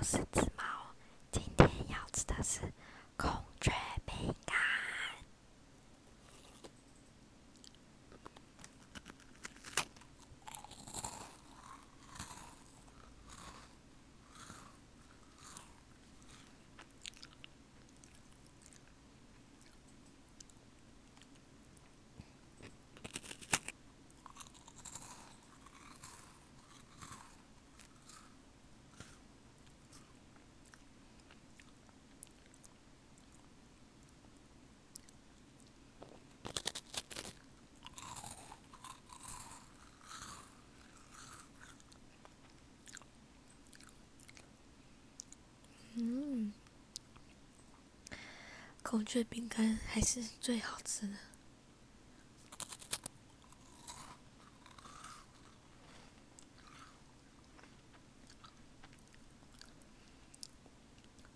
我是只猫，今天要吃的是孔雀饼干。孔雀饼干还是最好吃的。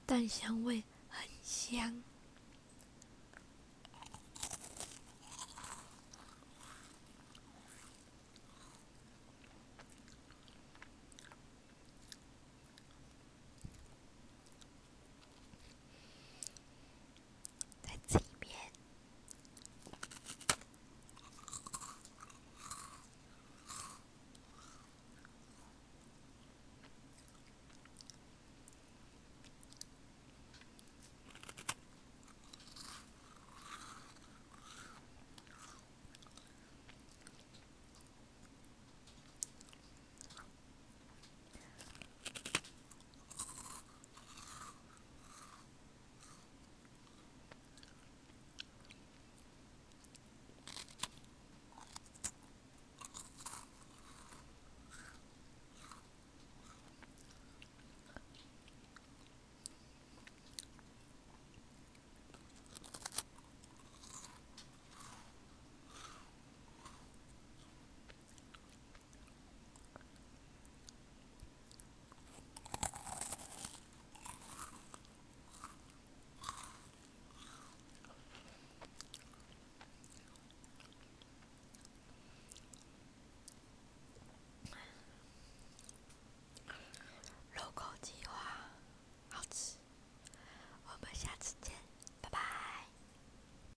蛋香味很香。